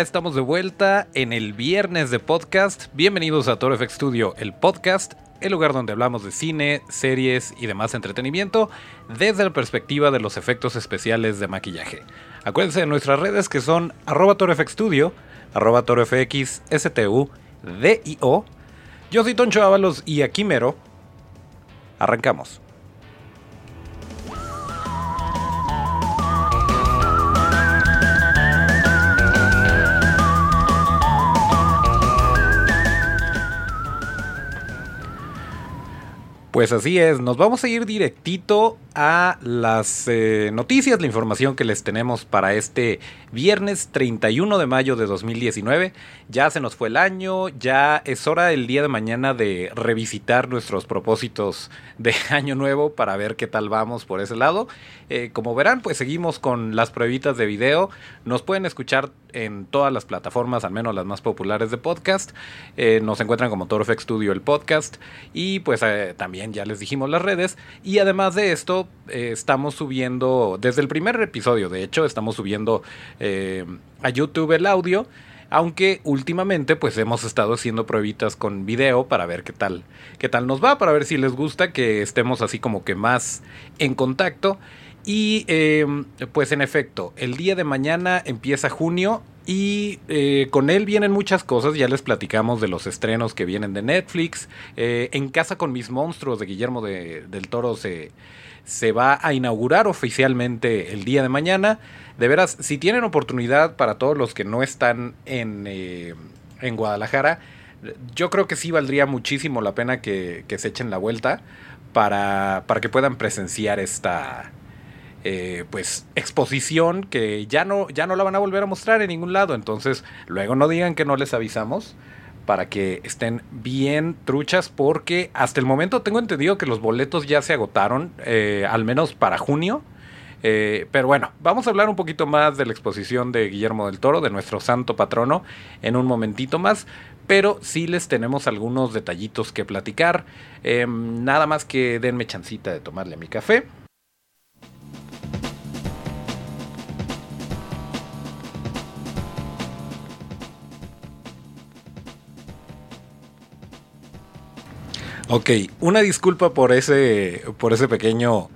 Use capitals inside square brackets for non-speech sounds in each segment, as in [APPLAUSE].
Estamos de vuelta en el viernes de podcast. Bienvenidos a Toro FX Studio, el podcast, el lugar donde hablamos de cine, series y demás entretenimiento desde la perspectiva de los efectos especiales de maquillaje. Acuérdense de nuestras redes que son arroba FX Studio, arroba FX STU, DIO. Yo soy Toncho Ábalos y aquí mero. Arrancamos. Pues así es, nos vamos a ir directito a las eh, noticias, la información que les tenemos para este viernes 31 de mayo de 2019. Ya se nos fue el año, ya es hora el día de mañana de revisitar nuestros propósitos de [LAUGHS] año nuevo para ver qué tal vamos por ese lado. Eh, como verán, pues seguimos con las pruebitas de video. Nos pueden escuchar en todas las plataformas, al menos las más populares de podcast. Eh, nos encuentran como ToroFX Studio el podcast y pues también ya les dijimos las redes. Y además de esto, eh, estamos subiendo, desde el primer episodio, de hecho, estamos subiendo eh, a YouTube el audio. Aunque últimamente pues hemos estado haciendo pruebitas con video para ver qué tal, qué tal nos va, para ver si les gusta que estemos así como que más en contacto. Y em, pues en efecto, el día de mañana empieza junio y eh, con él vienen muchas cosas, ya les platicamos de los estrenos que vienen de Netflix. en casa con mis monstruos de Guillermo del Toro se, se va a inaugurar oficialmente el día de mañana. De veras, si tienen oportunidad para todos los que no están en, eh, en Guadalajara, yo creo que sí valdría muchísimo la pena que, se echen la vuelta para, para que puedan presenciar esta eh, pues exposición que ya no, ya no la van a volver a mostrar en ningún lado. Entonces, luego no digan que no les avisamos para que estén bien truchas porque hasta el momento tengo entendido que los boletos ya se agotaron, eh, al menos para junio. Eh, pero bueno, vamos a hablar un poquito más de la exposición de Guillermo del Toro, de nuestro santo patrono, en un momentito más. Pero sí les tenemos algunos detallitos que platicar. Em, nada más que denme chancita de tomarle mi café. Ok, una disculpa por ese, por ese pequeño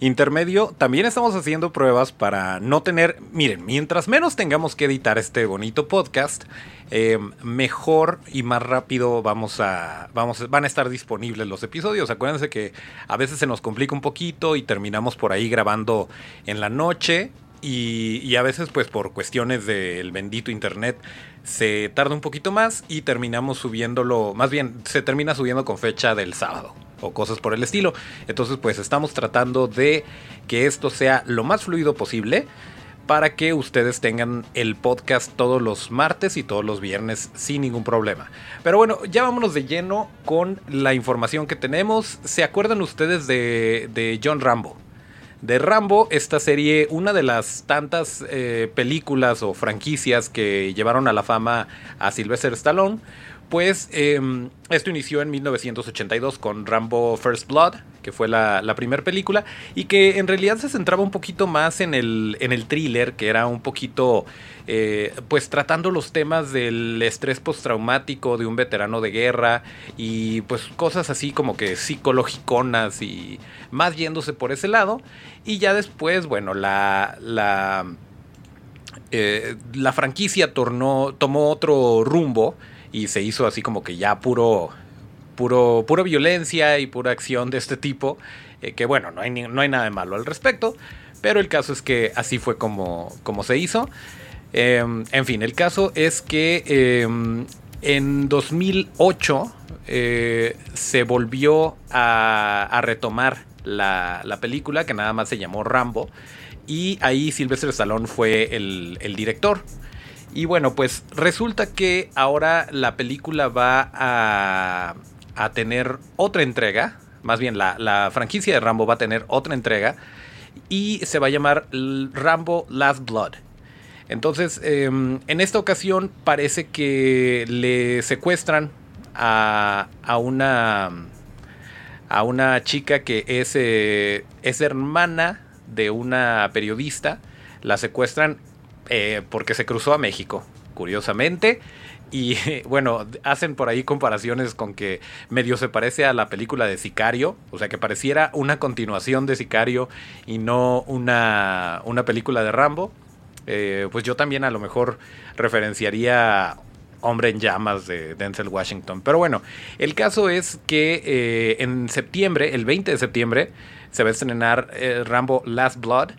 intermedio. También estamos haciendo pruebas para no tener, miren, mientras menos tengamos que editar este bonito podcast, eh, mejor y más rápido vamos a, vamos, van a estar disponibles los episodios. Acuérdense que a veces se nos complica un poquito y terminamos por ahí grabando en la noche y, a veces pues por cuestiones del bendito internet se tarda un poquito más y terminamos subiéndolo, más bien se termina subiendo con fecha del sábado o cosas por el estilo. Entonces pues estamos tratando de que esto sea lo más fluido posible para que ustedes tengan el podcast todos los martes y todos los viernes sin ningún problema. Pero bueno, ya vámonos de lleno con la información que tenemos. ¿Se acuerdan ustedes de, de John Rambo? De Rambo, esta serie, una de las tantas eh, películas o franquicias que llevaron a la fama a Sylvester Stallone, pues em, esto inició en 1982 con Rambo First Blood, que fue la, primera película, y que en realidad se centraba un poquito más en el, en el thriller, que era un poquito, eh, pues tratando los temas del estrés postraumático de un veterano de guerra y pues cosas así como que psicológiconas y más yéndose por ese lado. Y ya después, bueno, la... la eh, la franquicia tornó, tomó otro rumbo y se hizo así como que ya puro, puro, pura violencia y pura acción de este tipo, eh, que bueno, no hay, no hay nada de malo al respecto, pero el caso es que así fue como, como se hizo. Em, en fin, el caso es que em, en 2008 eh, se volvió a, retomar la, película, que nada más se llamó Rambo, y ahí Sylvester Stallone fue el, el director. Y bueno, pues resulta que ahora la película va a, a tener otra entrega. Más bien, la, franquicia de Rambo va a tener otra entrega. Y se va a llamar Rambo Last Blood. Entonces, em, en esta ocasión parece que le secuestran a, a una a una chica que es, eh, es hermana de una periodista. La secuestran eh, porque se cruzó a México curiosamente. Y [LAUGHS] bueno, hacen por ahí comparaciones con que medio se parece a la película de Sicario, o sea que pareciera una continuación de Sicario y no una, una película de Rambo. Eh, pues yo también a lo mejor referenciaría Hombre en Llamas de Denzel Washington. Pero bueno, el caso es que eh, en septiembre, el 20 de septiembre, se va a estrenar eh, Rambo Last Blood,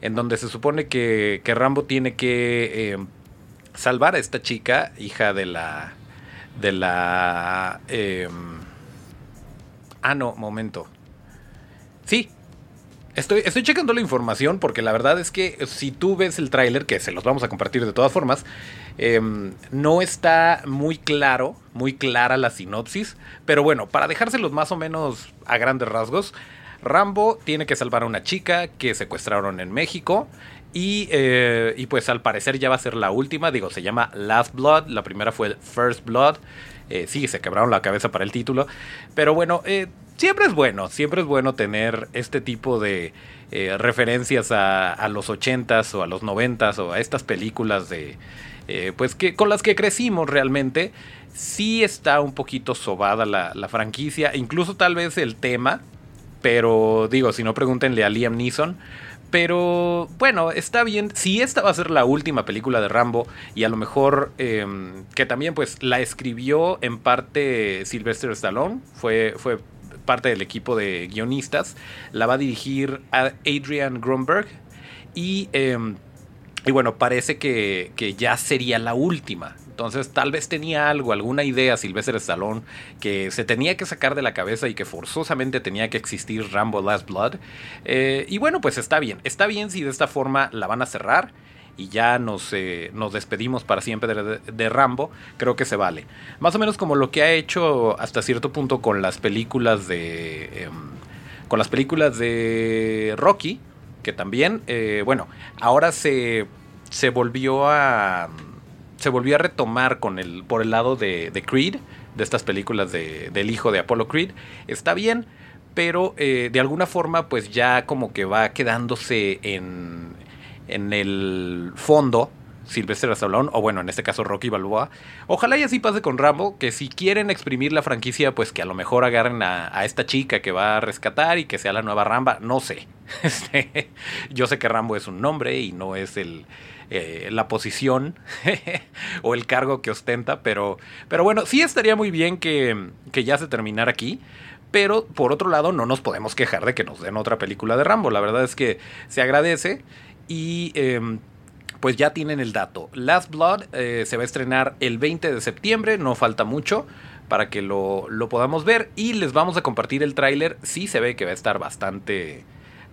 en donde se supone que, que Rambo tiene que salvar a esta chica, hija de la. de la. Em, ah, no, momento. Sí. Estoy, estoy checando la información porque la verdad es que si tú ves el tráiler, que se los vamos a compartir de todas formas, em, no está muy claro, muy clara la sinopsis. Pero bueno, para dejárselos más o menos a grandes rasgos, Rambo tiene que salvar a una chica que secuestraron en México. Eh, y, pues al parecer ya va a ser la última. Digo, se llama Last Blood. La primera fue First Blood. Eh, sí, se quebraron la cabeza para el título. Pero bueno, eh, siempre es bueno. Siempre es bueno tener este tipo de referencias a, los 80s o a los 90s o a estas películas de. pues que con las que crecimos realmente. Sí está un poquito sobada la, la franquicia. Incluso tal vez el tema. Pero digo, si no pregúntenle a Liam Neeson. Pero bueno, está bien. Si esta va a ser la última película de Rambo y a lo mejor em, que también pues la escribió en parte Sylvester Stallone, fue, fue parte del equipo de guionistas, la va a dirigir Adrian Grunberg y, em, y bueno, parece que, que ya sería la última. Entonces tal vez tenía algo, alguna idea Sylvester Stallone que se tenía que sacar de la cabeza y que forzosamente tenía que existir Rambo Last Blood. Eh, y bueno, pues está bien, está bien si de esta forma la van a cerrar y ya nos, eh, nos despedimos para siempre de, Rambo, creo que se vale. Más o menos como lo que ha hecho hasta cierto punto con las películas de... Em, con las películas de Rocky, que también, eh, bueno, ahora se, se volvió a se volvió a retomar con el, por el lado de, Creed, de estas películas del hijo de Apollo Creed. Está bien, pero eh, de alguna forma pues ya como que va quedándose en, en el fondo Sylvester Stallone, o bueno, en este caso Rocky Balboa. Ojalá y así pase con Rambo, que si quieren exprimir la franquicia, pues que a lo mejor agarren a, a esta chica que va a rescatar y que sea la nueva Ramba, no sé. [LAUGHS] Este, yo sé que Rambo es un nombre y no es el, eh, la posición [LAUGHS] o el cargo que ostenta, pero, pero bueno, sí estaría muy bien que, ya se terminara aquí. Pero por otro lado, no nos podemos quejar de que nos den otra película de Rambo. La verdad es que se agradece. Y em, pues ya tienen el dato. Last Blood eh, se va a estrenar el 20 de septiembre, no falta mucho para que lo, podamos ver. Y les vamos a compartir el tráiler. Sí se ve que va a estar bastante,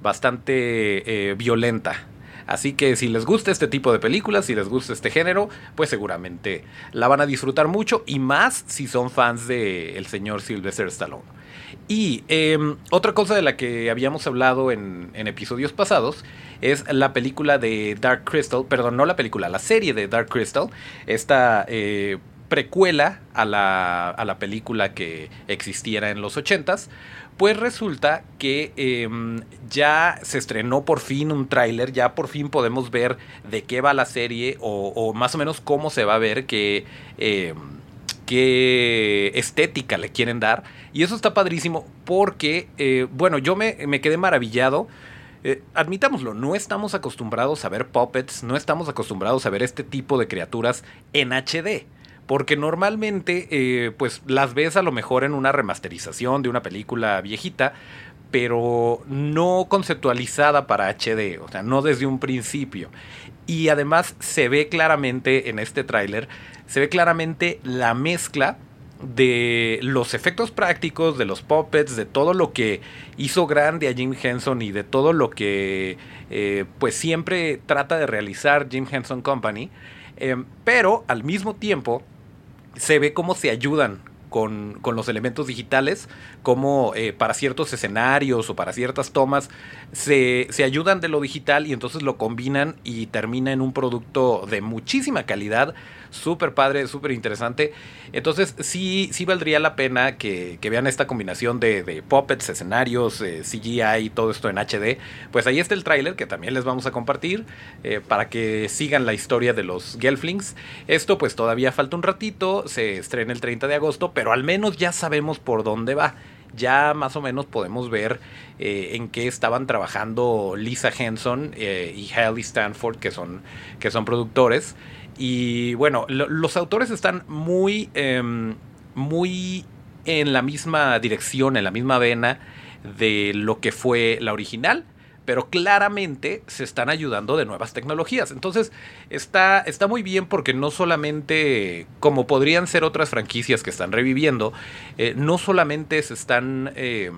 bastante eh, violenta. Así que si les gusta este tipo de películas, si les gusta este género, pues seguramente la van a disfrutar mucho y más si son fans del el señor Sylvester Stallone. Y em, otra cosa de la que habíamos hablado en, episodios pasados es la película de Dark Crystal, perdón, no la película, la serie de Dark Crystal, esta eh, precuela a la, a la película que existiera en los 80s pues resulta que em, ya se estrenó por fin un tráiler, ya por fin podemos ver de qué va la serie o, más o menos cómo se va a ver, qué, em, qué estética le quieren dar. Y eso está padrísimo porque, eh, bueno, yo me, me quedé maravillado. Eh, admitámoslo, no estamos acostumbrados a ver puppets, no estamos acostumbrados a ver este tipo de criaturas en HD. Porque normalmente, eh, pues las ves a lo mejor en una remasterización de una película viejita, pero no conceptualizada para HD, o sea, no desde un principio. Y además se ve claramente en este tráiler, se ve claramente la mezcla de los efectos prácticos, de los puppets, de todo lo que hizo grande a Jim Henson y de todo lo que eh, pues siempre trata de realizar Jim Henson Company. Eh, pero al mismo tiempo se ve cómo se ayudan con, los elementos digitales, como eh, para ciertos escenarios o para ciertas tomas se, ayudan de lo digital y entonces lo combinan y termina en un producto de muchísima calidad, súper padre, súper interesante. Entonces sí, sí valdría la pena que, vean esta combinación de, de puppets, escenarios, eh, CGI y todo esto en HD. Pues ahí está el tráiler que también les vamos a compartir eh, para que sigan la historia de los Gelflings. Esto pues todavía falta un ratito, se estrena el 30 de agosto, pero al menos ya sabemos por dónde va ya más o menos podemos ver eh, en qué estaban trabajando Lisa Henson y Haley Stanford, que son, que son productores. Y bueno, los autores están muy, em, muy en la misma dirección, en la misma vena de lo que fue la original pero claramente se están ayudando de nuevas tecnologías. Entonces está, está muy bien porque no solamente, como podrían ser otras franquicias que están reviviendo, eh, no solamente se están... Eh,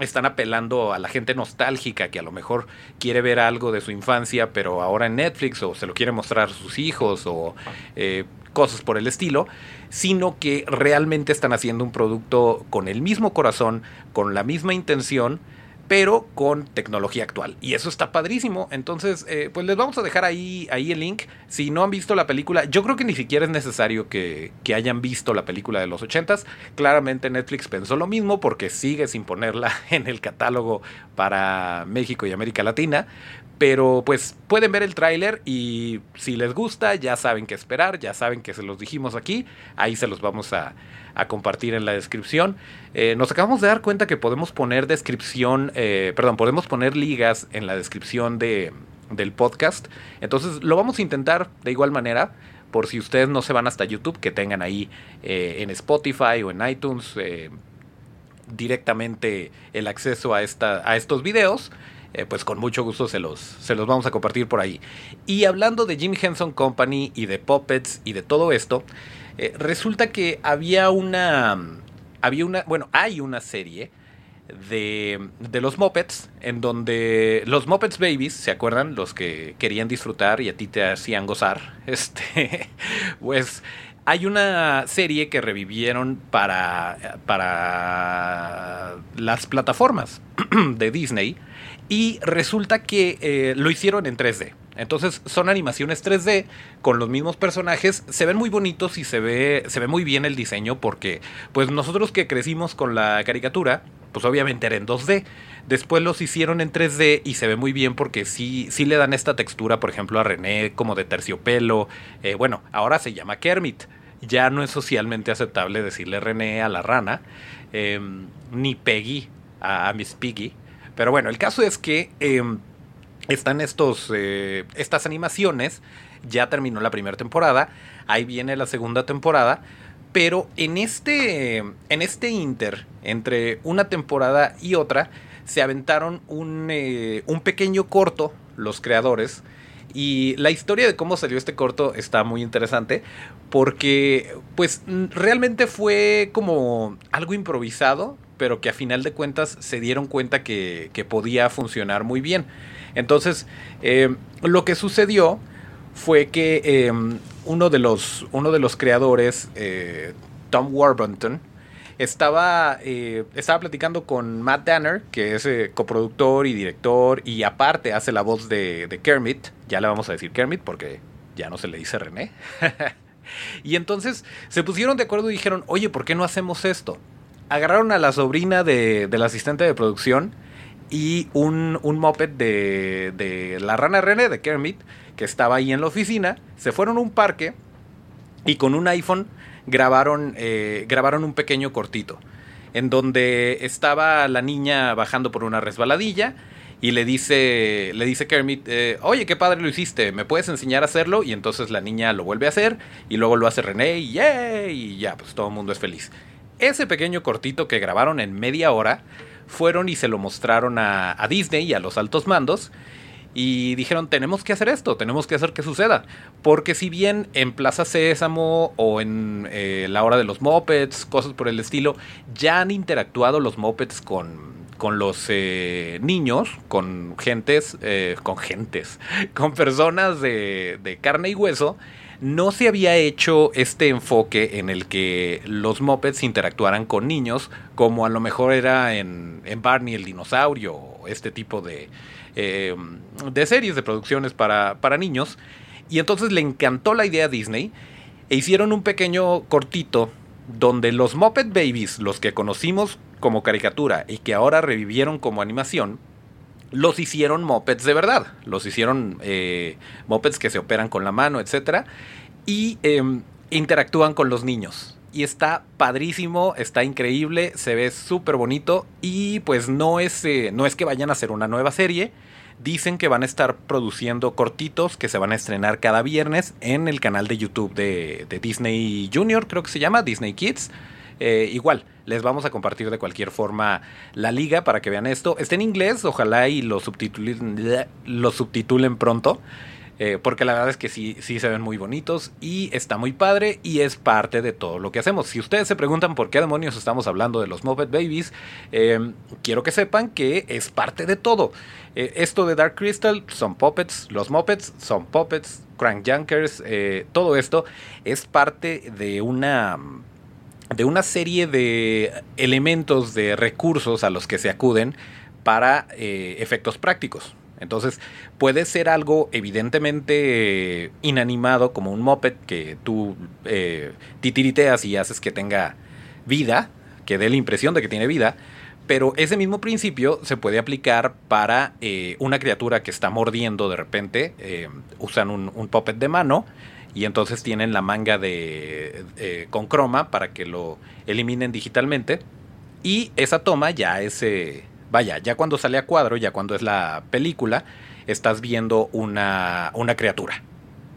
están apelando a la gente nostálgica que a lo mejor quiere ver algo de su infancia, pero ahora en Netflix o se lo quiere mostrar a sus hijos o eh, cosas por el estilo, sino que realmente están haciendo un producto con el mismo corazón, con la misma intención pero con tecnología actual. Y eso está padrísimo. Entonces, eh, pues les vamos a dejar ahí, ahí el link. Si no han visto la película, yo creo que ni siquiera es necesario que, que hayan visto la película de los 80 Claramente Netflix pensó lo mismo porque sigue sin ponerla [LAUGHS] en el catálogo para México y América Latina. Pero pues pueden ver el tráiler y si les gusta ya saben qué esperar, ya saben que se los dijimos aquí, ahí se los vamos a, a compartir en la descripción. Eh, nos acabamos de dar cuenta que podemos poner descripción, eh, perdón, podemos poner ligas en la descripción de, del podcast. Entonces lo vamos a intentar de igual manera. Por si ustedes no se van hasta YouTube, que tengan ahí eh, en Spotify o en iTunes directamente el acceso a, esta, a estos videos. Pues con mucho gusto se los, se los vamos a compartir por ahí. Y hablando de Jim Henson Company y de Puppets y de todo esto, eh, resulta que había una. Había una. Bueno, hay una serie de, de los Muppets, en donde los Muppets Babies, ¿se acuerdan? Los que querían disfrutar y a ti te hacían gozar. [LAUGHS] Este. Pues hay una serie que revivieron para, para las plataformas [CLEARS THROAT] de Disney y resulta que eh, lo hicieron en 3D. Entonces son animaciones 3D con los mismos personajes, se ven muy bonitos y se ve, se ve muy bien el diseño porque pues nosotros que crecimos con la caricatura, pues obviamente era en 2D. Después los hicieron en 3D y se ve muy bien porque sí, sí le dan esta textura, por ejemplo, a René como de terciopelo. Eh, bueno, ahora se llama Kermit. Ya no es socialmente aceptable decirle René a la rana, em, ni Peggy a, Miss Piggy. Pero bueno, el caso es que... Em, están estos, eh, estas animaciones. Ya terminó la primera temporada. Ahí viene la segunda temporada. Pero en este, en este inter, entre una temporada y otra, se aventaron un, eh, un pequeño corto, los creadores. Y la historia de cómo salió este corto está muy interesante porque pues realmente fue como algo improvisado, pero que a final de cuentas se dieron cuenta que, podía funcionar muy bien. Entonces, eh, lo que sucedió fue que eh, uno, de los, uno de los creadores, eh, Tom Warburton, estaba, estaba platicando con Matt Danner, que es coproductor y director, y aparte hace la voz de, de, Kermit. Ya le vamos a decir Kermit porque ya no se le dice René. [LAUGHS] y entonces se pusieron de acuerdo y dijeron, oye, ¿por qué no hacemos esto? Agarraron a la sobrina de, del asistente de producción y un, un moped de, de la rana René de Kermit que estaba ahí en la oficina. Se fueron a un parque y con un iPhone grabaron, eh, grabaron un pequeño cortito en donde estaba la niña bajando por una resbaladilla y le dice, le dice Kermit, eh, oye, qué padre lo hiciste, ¿me puedes enseñar a hacerlo? Y entonces la niña lo vuelve a hacer y luego lo hace René y, y ya, pues todo el mundo es feliz. Ese pequeño cortito que grabaron en media hora fueron y se lo mostraron a, Disney y a los altos mandos y dijeron tenemos que hacer esto, tenemos que hacer que suceda. Porque si bien en Plaza Sésamo o en eh, la hora de los mopeds, cosas por el estilo, ya han interactuado los mopeds con, con los eh, niños, con gentes, eh, con gentes, [LAUGHS] con personas de, de carne y hueso, no se había hecho este enfoque en el que los mopeds interactuaran con niños, como a lo mejor era en, Barney el dinosaurio, o este tipo de, em, de series de producciones para, para niños. Y entonces le encantó la idea a Disney. E hicieron un pequeño cortito donde los Muppet Babies, los que conocimos como caricatura y que ahora revivieron como animación, los hicieron mopeds de verdad. Los hicieron eh, mopeds que se operan con la mano, etc. Y em, interactúan con los niños. Y está padrísimo, está increíble, se ve súper bonito. Y pues no es, eh, no es que vayan a hacer una nueva serie. Dicen que van a estar produciendo cortitos que se van a estrenar cada viernes en el canal de YouTube de, de Disney Junior, creo que se llama, Disney Kids. Eh, igual, les vamos a compartir de cualquier forma la liga para que vean esto. Está en inglés, ojalá y lo subtitulen, pronto. Eh, porque la verdad es que sí, sí se ven muy bonitos y está muy padre y es parte de todo lo que hacemos. Si ustedes se preguntan por qué demonios estamos hablando de los Muppet Babies, eh, quiero que sepan que es parte de todo. esto de Dark Crystal son puppets, los Muppets son puppets, Crank Junkers, todo esto es parte de una de una serie de elementos, de recursos a los que se acuden para eh, efectos prácticos. Entonces puede ser algo evidentemente inanimado como un moped que tú eh, titiriteas y haces que tenga vida, que dé la impresión de que tiene vida, pero ese mismo principio se puede aplicar para eh, una criatura que está mordiendo de repente, usan un, un puppet de mano y entonces tienen la manga de eh, con croma para que lo eliminen digitalmente. Y esa toma ya es eh, vaya ya cuando sale a cuadro ya cuando es la película estás viendo una, una criatura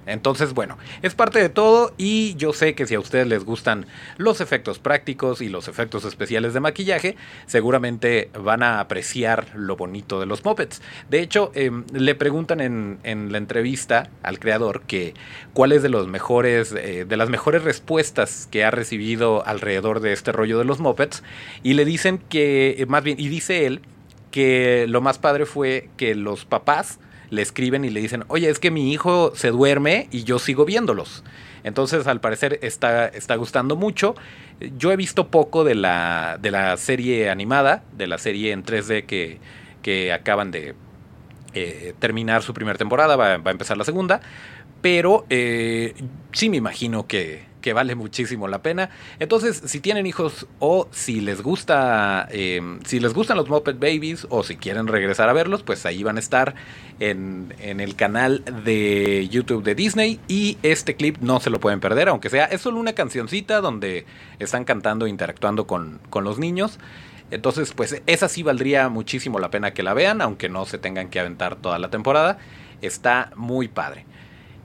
entonces, bueno, es parte de todo y yo sé que si a ustedes les gustan los efectos prácticos y los efectos especiales de maquillaje, seguramente van a apreciar lo bonito de los mopeds. De hecho, em, le preguntan en, la entrevista al creador que cuál es de los mejores, eh, de las mejores respuestas que ha recibido alrededor de este rollo de los mopeds y le dicen que, más bien, y dice él que lo más padre fue que los papás le escriben y le dicen, oye, es que mi hijo se duerme y yo sigo viéndolos. Entonces, al parecer, está, está gustando mucho. Yo he visto poco de la, de la serie animada, de la serie en 3D que, que acaban de eh, terminar su primera temporada, va, va, a empezar la segunda. Pero eh, sí me imagino que, que vale muchísimo la pena. Entonces, si tienen hijos o si les gusta, em, si les gustan los Muppet Babies o si quieren regresar a verlos, pues ahí van a estar en, el canal de YouTube de Disney y este clip no se lo pueden perder, aunque sea, es solo una cancioncita donde están cantando, interactuando con, con los niños. Entonces, pues esa sí valdría muchísimo la pena que la vean, aunque no se tengan que aventar toda la temporada. Está muy padre.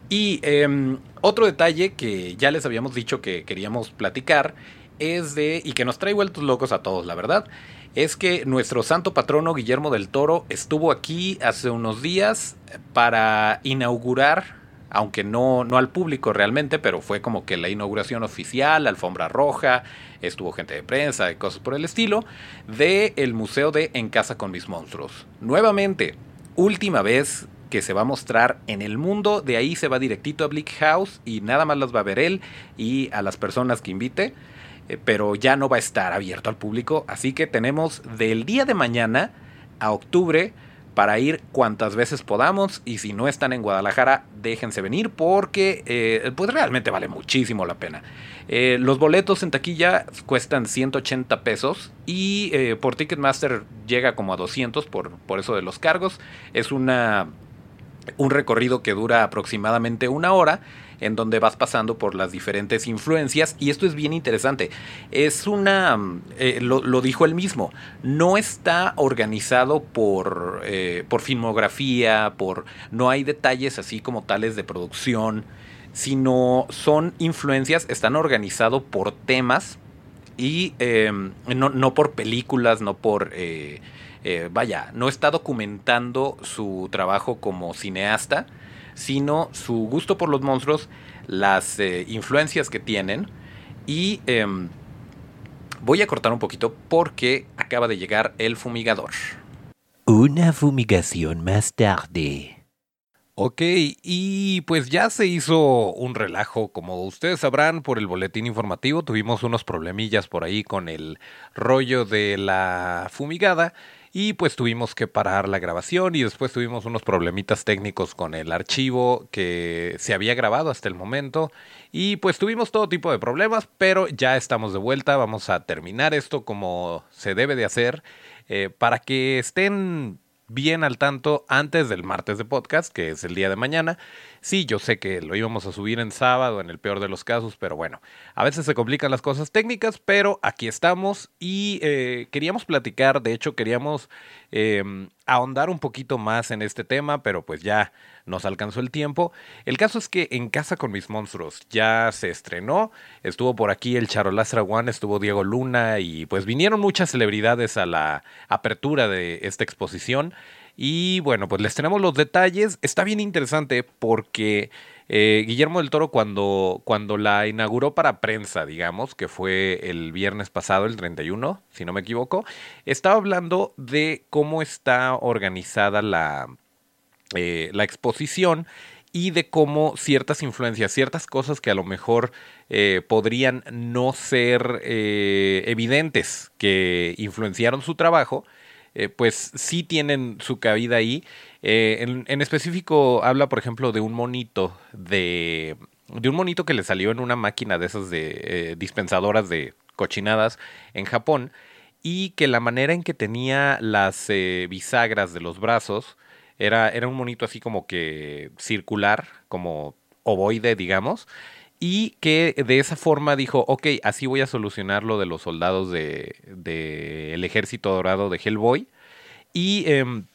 Y em, otro detalle que ya les habíamos dicho que queríamos platicar es de, y que nos trae vueltos locos a todos, la verdad, es que nuestro santo patrono Guillermo del Toro estuvo aquí hace unos días para inaugurar, aunque no, no al público realmente, pero fue como que la inauguración oficial, alfombra roja, estuvo gente de prensa y cosas por el estilo, de el Museo de En Casa con mis monstruos. Nuevamente, última vez que se va a mostrar en el mundo. De ahí se va directito a Bleak House y nada más las va a ver él y a las personas que invite. Eh, pero ya no va a estar abierto al público. Así que tenemos del día de mañana a octubre para ir cuantas veces podamos. Y si no están en Guadalajara, déjense venir porque eh, pues realmente vale muchísimo la pena. Eh, los boletos en taquilla cuestan 180 pesos y por Ticketmaster llega como a 200 por, por eso de los cargos. Es una un recorrido que dura aproximadamente una hora en donde vas pasando por las diferentes influencias y esto es bien interesante. Es una, eh, lo, dijo él mismo, no está organizado por, eh, por filmografía, por, no hay detalles así como tales de producción, sino son influencias, están organizados por temas y eh, no, no, por películas, no por eh, vaya, no está documentando su trabajo como cineasta, sino su gusto por los monstruos, las eh, influencias que tienen y em, voy a cortar un poquito porque acaba de llegar el fumigador. Una fumigación más tarde. Ok, y pues ya se hizo un relajo, como ustedes sabrán por el boletín informativo, tuvimos unos problemillas por ahí con el rollo de la fumigada y pues tuvimos que parar la grabación y después tuvimos unos problemitas técnicos con el archivo que se había grabado hasta el momento y pues tuvimos todo tipo de problemas, pero ya estamos de vuelta, vamos a terminar esto como se debe de hacer eh, para que estén bien al tanto antes del martes de podcast, que es el día de mañana. Sí, yo sé que lo íbamos a subir en sábado, en el peor de los casos, pero bueno, a veces se complican las cosas técnicas, pero aquí estamos y eh, queríamos platicar, de hecho queríamos em, ahondar un poquito más en este tema, pero pues ya nos alcanzó el tiempo. El caso es que En Casa con mis monstruos ya se estrenó, estuvo por aquí el Charolastra One, estuvo Diego Luna y pues vinieron muchas celebridades a la apertura de esta exposición. Y bueno, pues les tenemos los detalles. Está bien interesante porque eh, Guillermo del Toro cuando, cuando la inauguró para prensa, digamos, que fue el viernes pasado, el 31, si no me equivoco, estaba hablando de cómo está organizada la, eh, la exposición y de cómo ciertas influencias, ciertas cosas que a lo mejor eh, podrían no ser evidentes que influenciaron su trabajo, eh, pues sí tienen su cabida ahí. Eh, en, específico habla, por ejemplo, de un monito de, de un monito que le salió en una máquina de esas de eh, dispensadoras de cochinadas en Japón y que la manera en que tenía las bisagras de los brazos era, era un monito así como que circular, como ovoide, digamos, y que de esa forma dijo, ok, así voy a solucionar lo de los soldados del de, ejército dorado de Hellboy. Y em,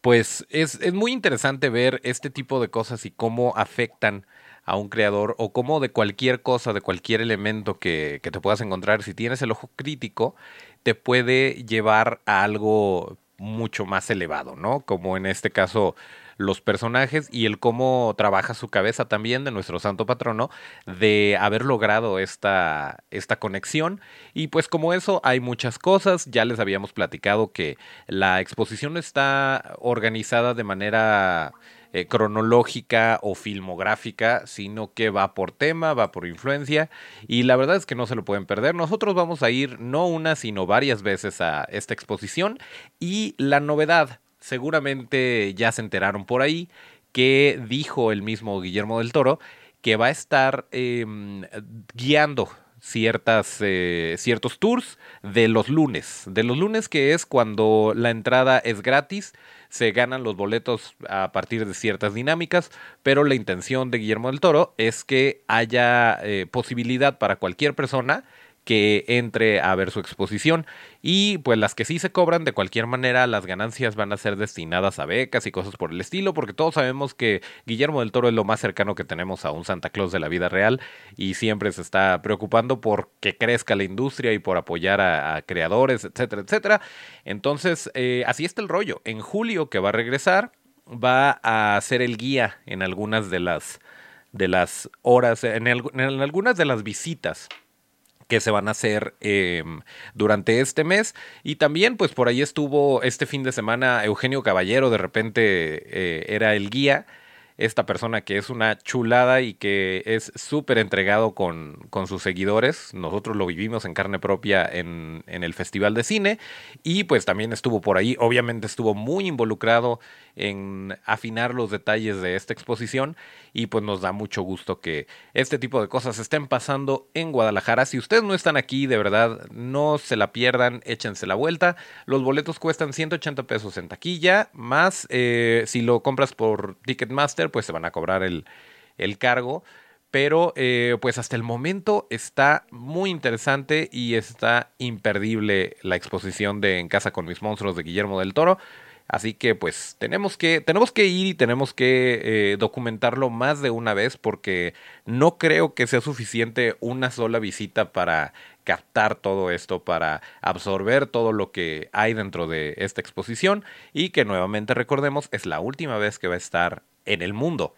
pues es, es, muy interesante ver este tipo de cosas y cómo afectan a un creador o cómo de cualquier cosa, de cualquier elemento que, que te puedas encontrar, si tienes el ojo crítico, te puede llevar a algo mucho más elevado, ¿no? Como en este caso los personajes y el cómo trabaja su cabeza también de nuestro santo patrono de haber logrado esta, esta conexión. Y pues como eso hay muchas cosas, ya les habíamos platicado que la exposición está organizada de manera eh, cronológica o filmográfica, sino que va por tema, va por influencia y la verdad es que no se lo pueden perder. Nosotros vamos a ir no una, sino varias veces a esta exposición y la novedad seguramente ya se enteraron por ahí que dijo el mismo Guillermo del Toro que va a estar em, guiando ciertas, eh, ciertos tours de los lunes. De los lunes que es cuando la entrada es gratis, se ganan los boletos a partir de ciertas dinámicas, pero la intención de Guillermo del Toro es que haya eh, posibilidad para cualquier persona que entre a ver su exposición. Y pues las que sí se cobran, de cualquier manera, las ganancias van a ser destinadas a becas y cosas por el estilo, porque todos sabemos que Guillermo del Toro es lo más cercano que tenemos a un Santa Claus de la vida real y siempre se está preocupando por que crezca la industria y por apoyar a, creadores, etcétera, etcétera. Entonces, eh, así está el rollo. En julio que va a regresar, va a ser el guía en algunas de las de las horas, en algunas de las visitas que se van a hacer em, durante este mes. Y también, pues por ahí estuvo este fin de semana Eugenio Caballero, de repente eh, era el guía esta persona que es una chulada y que es súper entregado con, con, sus seguidores. Nosotros lo vivimos en carne propia en, en, el Festival de Cine y pues también estuvo por ahí. Obviamente estuvo muy involucrado en afinar los detalles de esta exposición y pues nos da mucho gusto que este tipo de cosas estén pasando en Guadalajara. Si ustedes no están aquí, de verdad, no se la pierdan, échense la vuelta. Los boletos cuestan 180 pesos en taquilla, más eh, si lo compras por Ticketmaster, pues se van a cobrar el, el cargo. Pero eh, pues hasta el momento está muy interesante y está imperdible la exposición de En Casa con mis monstruos de Guillermo del Toro. Así que pues tenemos que, tenemos que ir y tenemos que eh, documentarlo más de una vez porque no creo que sea suficiente una sola visita para captar todo esto, para absorber todo lo que hay dentro de esta exposición y que nuevamente recordemos es la última vez que va a estar en el mundo.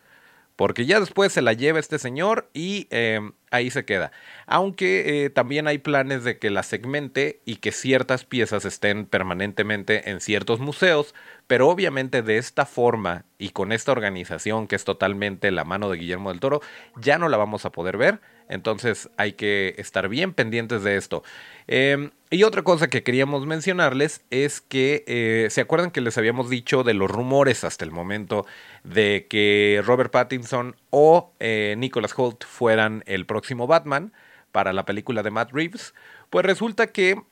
Porque ya después se la lleva este señor y em, ahí se queda. Aunque eh, también hay planes de que la segmente y que ciertas piezas estén permanentemente en ciertos museos, pero obviamente de esta forma y con esta organización que es totalmente la mano de Guillermo del Toro, ya no la vamos a poder ver. Entonces hay que estar bien pendientes de esto. Em, y otra cosa que queríamos mencionarles es que eh, se acuerdan que les habíamos dicho de los rumores hasta el momento de que Robert Pattinson o eh, Nicholas Holt fueran el próximo Batman para la película de Matt Reeves. Pues resulta que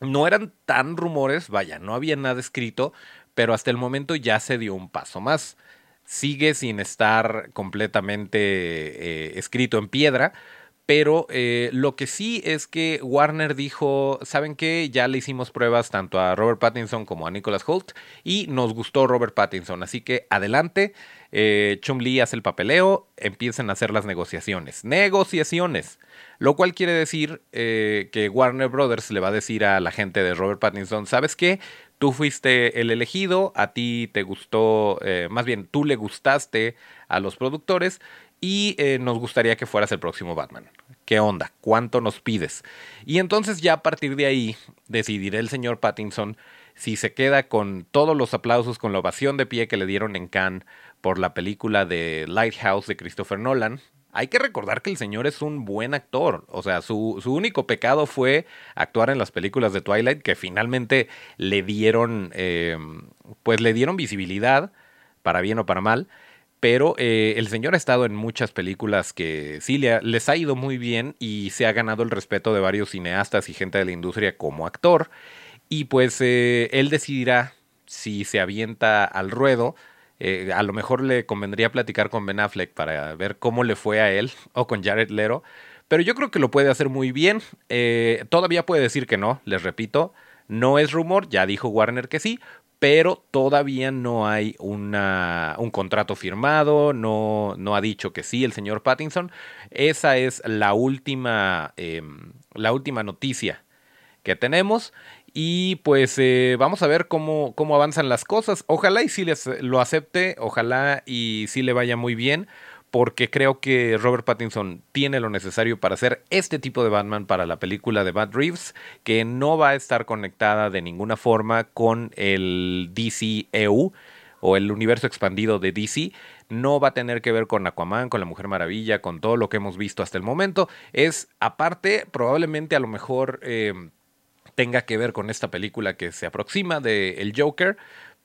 no eran tan rumores, vaya, no había nada escrito, pero hasta el momento ya se dio un paso más sigue sin estar completamente eh, escrito en piedra. Pero eh, lo que sí es que Warner dijo, ¿saben qué? Ya le hicimos pruebas tanto a Robert Pattinson como a Nicholas Holt y nos gustó Robert Pattinson. Así que adelante, eh, Chum Lee hace el papeleo, empiecen a hacer las negociaciones. Negociaciones. Lo cual quiere decir que Warner Brothers le va a decir a la gente de Robert Pattinson, ¿sabes qué? tú fuiste el elegido, a ti te gustó, eh, más bien tú le gustaste a los productores y eh, nos gustaría que fueras el próximo Batman. ¿Qué onda? ¿Cuánto nos pides? Y entonces ya a partir de ahí decidirá el señor Pattinson si se queda con todos los aplausos, con la ovación de pie que le dieron en Cannes por la película de Lighthouse de Christopher Nolan, hay que recordar que el señor es un buen actor. O sea, su, único pecado fue actuar en las películas de Twilight que finalmente le dieron, eh, pues le dieron visibilidad, para bien o para mal. Pero eh, el señor ha estado en muchas películas que sí le les ha ido muy bien y se ha ganado el respeto de varios cineastas y gente de la industria como actor. Y pues eh, él decidirá si se avienta al ruedo eh, a lo mejor le convendría platicar con Ben Affleck para ver cómo le fue a él [LAUGHS] o con Jared Lero. Pero yo creo que lo puede hacer muy bien. Todavía puede decir que no, les repito. No es rumor, ya dijo Warner que sí, pero todavía no hay una, un contrato firmado, no, no ha dicho que sí el señor Pattinson. Esa es la última, em, la última noticia que tenemos. Y pues eh, vamos a ver cómo, cómo avanzan las cosas. Ojalá y sí les, lo acepte, ojalá y sí le vaya muy bien, porque creo que Robert Pattinson tiene lo necesario para hacer este tipo de Batman para la película de Matt Reeves, que no va a estar conectada de ninguna forma con el DCEU o el universo expandido de DC, no va a tener que ver con Aquaman, con la Mujer Maravilla, con todo lo que hemos visto hasta el momento. Es aparte, probablemente a lo mejor... Eh, tenga que ver con esta película que se aproxima de El Joker,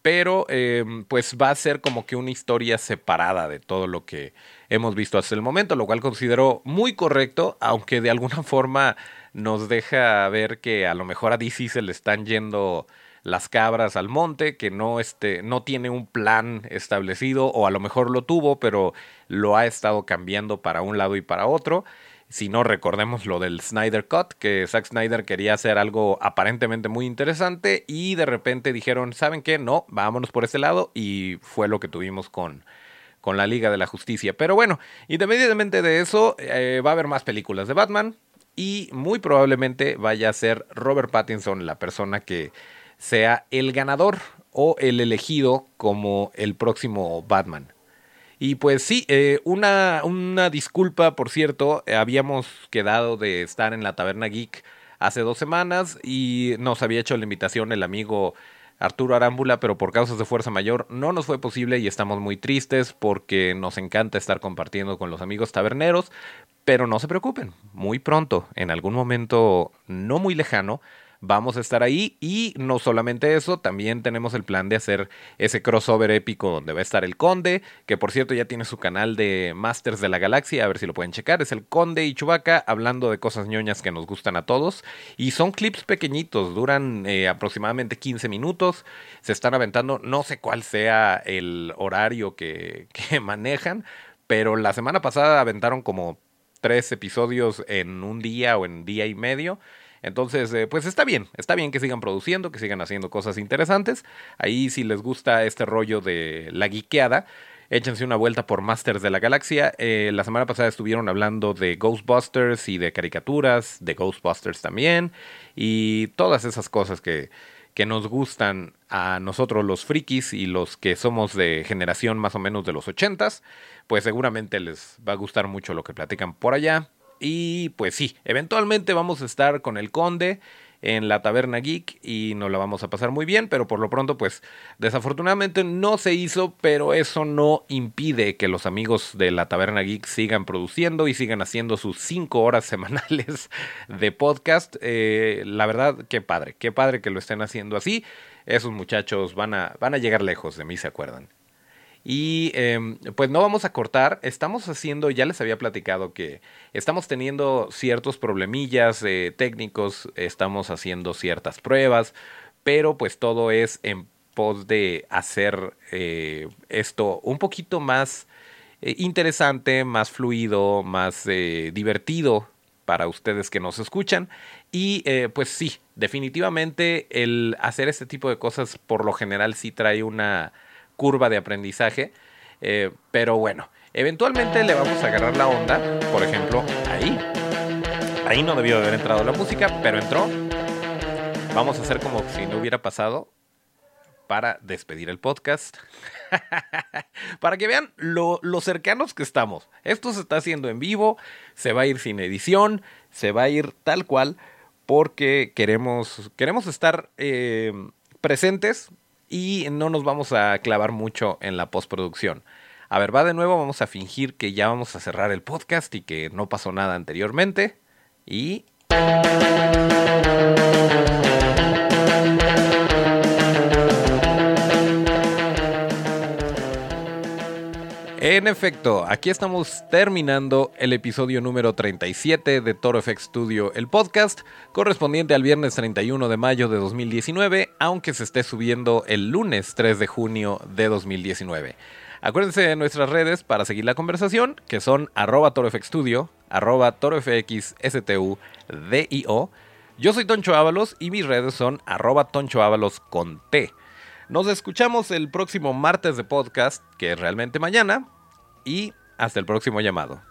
pero em, pues va a ser como que una historia separada de todo lo que hemos visto hasta el momento, lo cual considero muy correcto, aunque de alguna [LAUGHS] forma nos deja ver que a lo mejor a DC se le están yendo las cabras al monte, que no, este, no tiene un plan establecido, o a lo mejor lo tuvo, pero lo ha estado cambiando para un lado y para otro. Si no, recordemos lo del Snyder Cut, que Zack Snyder quería hacer algo aparentemente muy interesante y de repente dijeron, ¿saben qué? No, vámonos por ese lado y fue lo que tuvimos con, con la Liga de la Justicia. Pero bueno, independientemente de eso, eh, va a haber más películas de Batman y muy probablemente vaya a ser Robert Pattinson la persona que sea el ganador o el elegido como el próximo Batman. Y pues sí, eh, una, una disculpa, por cierto, habíamos quedado de estar en la Taberna Geek hace dos semanas y nos había hecho la invitación el amigo Arturo Arámbula, pero por causas de fuerza mayor no nos fue posible y estamos muy tristes porque nos encanta estar compartiendo con los amigos taberneros, pero no se preocupen, muy pronto, en algún momento no muy lejano, vamos a estar ahí. Y no solamente eso, también tenemos el plan de hacer ese crossover épico donde va a estar el Conde, que por cierto ya tiene su canal de Masters de la Galaxia, a ver si lo pueden checar. Es el Conde y Chubaca hablando de cosas ñoñas que nos gustan a todos. Y son clips pequeñitos, duran eh, aproximadamente 15 minutos. Se están aventando, no sé cuál sea el horario que, [LAUGHS] que manejan, pero la semana pasada aventaron como tres episodios en un día o en día y medio. Entonces, eh, pues está bien, está bien que sigan produciendo, que sigan haciendo cosas interesantes. Ahí si les gusta este rollo de la guiqueada, échense una vuelta por Masters de la Galaxia. Eh, la semana pasada estuvieron hablando de Ghostbusters y de caricaturas, de Ghostbusters también, y todas esas cosas que, que nos gustan a nosotros los frikis y los que somos de generación más o menos de los ochentas, pues seguramente les va a gustar mucho lo que platican por allá. Y pues sí, eventualmente vamos a estar con el conde en la Taberna Geek y nos la vamos a pasar muy bien, pero por lo pronto pues desafortunadamente no se hizo, pero eso no impide que los amigos de la Taberna Geek sigan produciendo y sigan haciendo sus cinco horas [LAUGHS] semanales de podcast. Eh, la verdad, qué padre, qué padre que lo estén haciendo así. Esos muchachos van a, van a llegar lejos de mí, ¿se acuerdan? Y em, pues no vamos a cortar, estamos haciendo, ya les había platicado que estamos teniendo ciertos problemillas eh, técnicos, estamos haciendo ciertas pruebas, pero pues todo es en pos de hacer eh, esto un poquito más eh, interesante, más fluido, más divertido para ustedes que nos escuchan. Y pues sí, definitivamente el hacer este tipo de cosas por lo general sí trae una curva de aprendizaje. Eh, pero bueno, eventualmente le vamos a agarrar la onda. Por ejemplo, ahí. Ahí no debió haber entrado la música, pero entró. Vamos a hacer como si no hubiera pasado para despedir el podcast. [LAUGHS] para que vean lo, cercanos que estamos. Esto se está haciendo en vivo, se va a ir sin edición, se va a ir tal cual, porque queremos, queremos estar eh, presentes y no nos vamos a clavar mucho en la postproducción. A ver, va de nuevo, vamos a fingir que ya vamos a cerrar el podcast y que no pasó nada anteriormente. Y... En efecto, aquí estamos terminando el episodio número 37 de Toro FX Studio, el podcast, correspondiente al viernes 31 de mayo de 2019, aunque se esté subiendo el lunes 3 de junio de 2019. Acuérdense de nuestras redes para seguir la conversación, que son arroba torofxstudio, arroba torofxstudio. Yo soy Toncho Ábalos y mis redes son arroba Toncho con T. Nos escuchamos el próximo martes de podcast, que es realmente mañana, y hasta el próximo llamado.